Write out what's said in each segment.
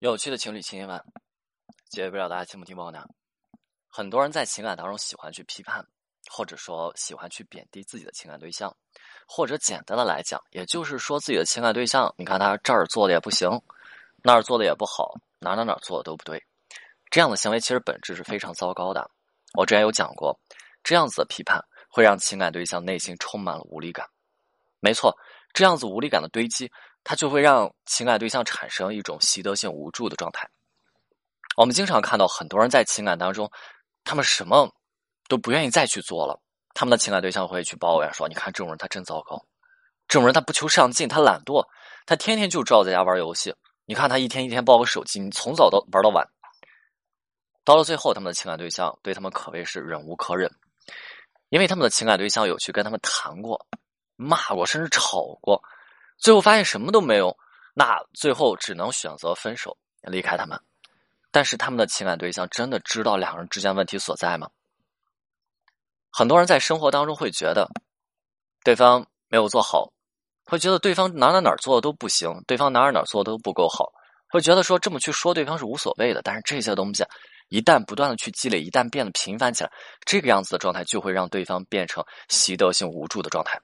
有趣的情侣情节们，解决不了大家听不听报呢？很多人在情感当中喜欢去批判，或者说喜欢去贬低自己的情感对象，或者简单的来讲，也就是说自己的情感对象，你看他这儿做的也不行，那儿做的也不好，哪哪哪做的都不对，这样的行为其实本质是非常糟糕的。我之前有讲过，这样子的批判会让情感对象内心充满了无力感。没错，这样子无力感的堆积。他就会让情感对象产生一种习得性无助的状态。我们经常看到很多人在情感当中，他们什么都不愿意再去做了。他们的情感对象会去抱怨说：“你看这种人他真糟糕，这种人他不求上进，他懒惰，他天天就知道在家玩游戏。你看他一天一天抱个手机，你从早到玩到晚。”到了最后，他们的情感对象对他们可谓是忍无可忍，因为他们的情感对象有去跟他们谈过、骂过，甚至吵过。最后发现什么都没有，那最后只能选择分手，离开他们。但是他们的情感对象真的知道两人之间问题所在吗？很多人在生活当中会觉得对方没有做好，会觉得对方哪哪哪做的都不行，对方哪哪哪做的都不够好，会觉得说这么去说对方是无所谓的。但是这些东西一旦不断的去积累，一旦变得频繁起来，这个样子的状态就会让对方变成习得性无助的状态。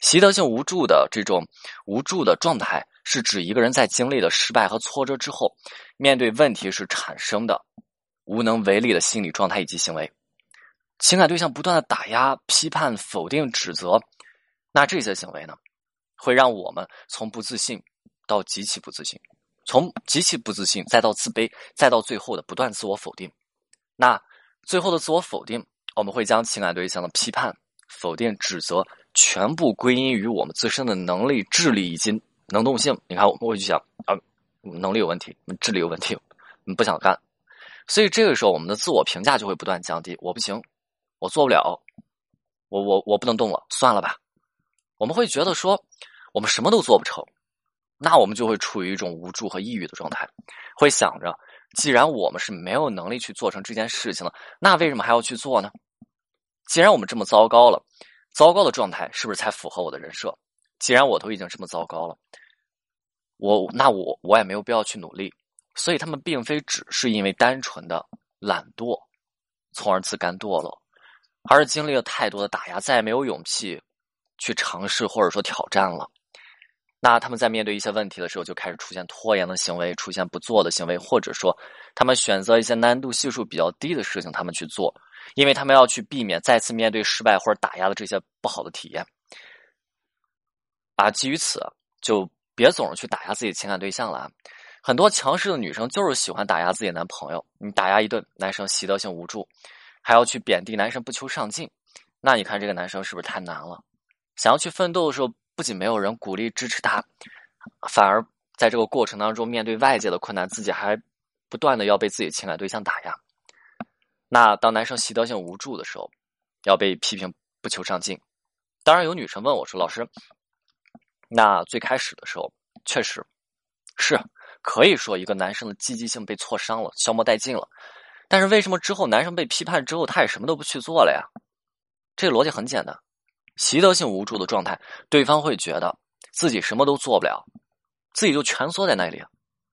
习得性无助的这种无助的状态，是指一个人在经历了失败和挫折之后，面对问题时产生的无能为力的心理状态以及行为。情感对象不断的打压、批判、否定、指责，那这些行为呢，会让我们从不自信到极其不自信，从极其不自信再到自卑，再到最后的不断自我否定。那最后的自我否定，我们会将情感对象的批判、否定、指责。全部归因于我们自身的能力、智力以及能动性。你看，我会去想啊，能力有问题，智力有问题，不想干，所以这个时候我们的自我评价就会不断降低。我不行，我做不了，我我我不能动了，算了吧。我们会觉得说，我们什么都做不成，那我们就会处于一种无助和抑郁的状态，会想着，既然我们是没有能力去做成这件事情了，那为什么还要去做呢？既然我们这么糟糕了。糟糕的状态是不是才符合我的人设？既然我都已经这么糟糕了，我那我我也没有必要去努力。所以他们并非只是因为单纯的懒惰，从而自甘堕落，而是经历了太多的打压，再也没有勇气去尝试或者说挑战了。那他们在面对一些问题的时候，就开始出现拖延的行为，出现不做的行为，或者说他们选择一些难度系数比较低的事情，他们去做。因为他们要去避免再次面对失败或者打压的这些不好的体验，啊，基于此就别总是去打压自己情感对象了啊。很多强势的女生就是喜欢打压自己男朋友，你打压一顿，男生习得性无助，还要去贬低男生不求上进，那你看这个男生是不是太难了？想要去奋斗的时候，不仅没有人鼓励支持他，反而在这个过程当中面对外界的困难，自己还不断的要被自己情感对象打压。那当男生习得性无助的时候，要被批评不求上进。当然有女生问我说：“老师，那最开始的时候确实是可以说一个男生的积极性被挫伤了，消磨殆尽了。但是为什么之后男生被批判之后，他也什么都不去做了呀？这个逻辑很简单，习得性无助的状态，对方会觉得自己什么都做不了，自己就蜷缩在那里。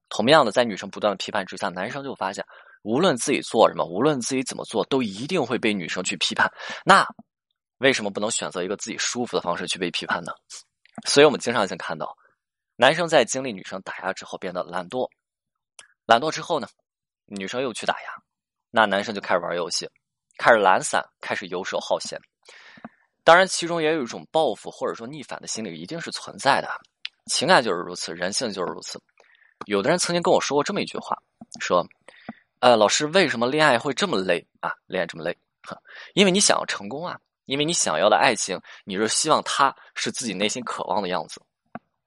同样的，在女生不断的批判之下，男生就发现。无论自己做什么，无论自己怎么做，都一定会被女生去批判。那为什么不能选择一个自己舒服的方式去被批判呢？所以我们经常性看到，男生在经历女生打压之后变得懒惰，懒惰之后呢，女生又去打压，那男生就开始玩游戏，开始懒散，开始游手好闲。当然，其中也有一种报复或者说逆反的心理，一定是存在的。情感就是如此，人性就是如此。有的人曾经跟我说过这么一句话，说。呃，老师，为什么恋爱会这么累啊？恋爱这么累，因为你想要成功啊，因为你想要的爱情，你是希望它是自己内心渴望的样子。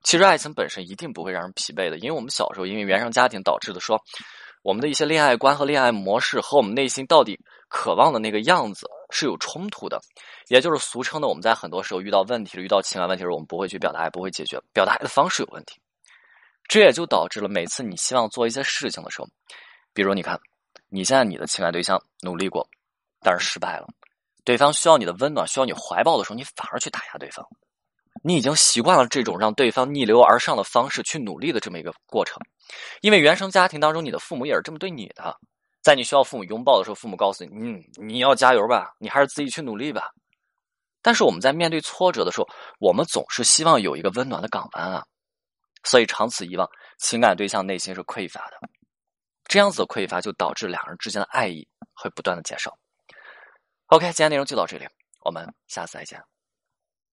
其实爱情本身一定不会让人疲惫的，因为我们小时候因为原生家庭导致的，说我们的一些恋爱观和恋爱模式和我们内心到底渴望的那个样子是有冲突的，也就是俗称的我们在很多时候遇到问题了，遇到情感问题的时候，我们不会去表达，也不会解决，表达爱的方式有问题，这也就导致了每次你希望做一些事情的时候。比如，你看，你现在你的情感对象努力过，但是失败了。对方需要你的温暖，需要你怀抱的时候，你反而去打压对方。你已经习惯了这种让对方逆流而上的方式去努力的这么一个过程，因为原生家庭当中，你的父母也是这么对你的。在你需要父母拥抱的时候，父母告诉你：“嗯，你要加油吧，你还是自己去努力吧。”但是我们在面对挫折的时候，我们总是希望有一个温暖的港湾啊，所以长此以往，情感对象内心是匮乏的，这样子的匮乏就导致两人之间的爱意会不断的减少。OK，今天内容就到这里，我们下次再见。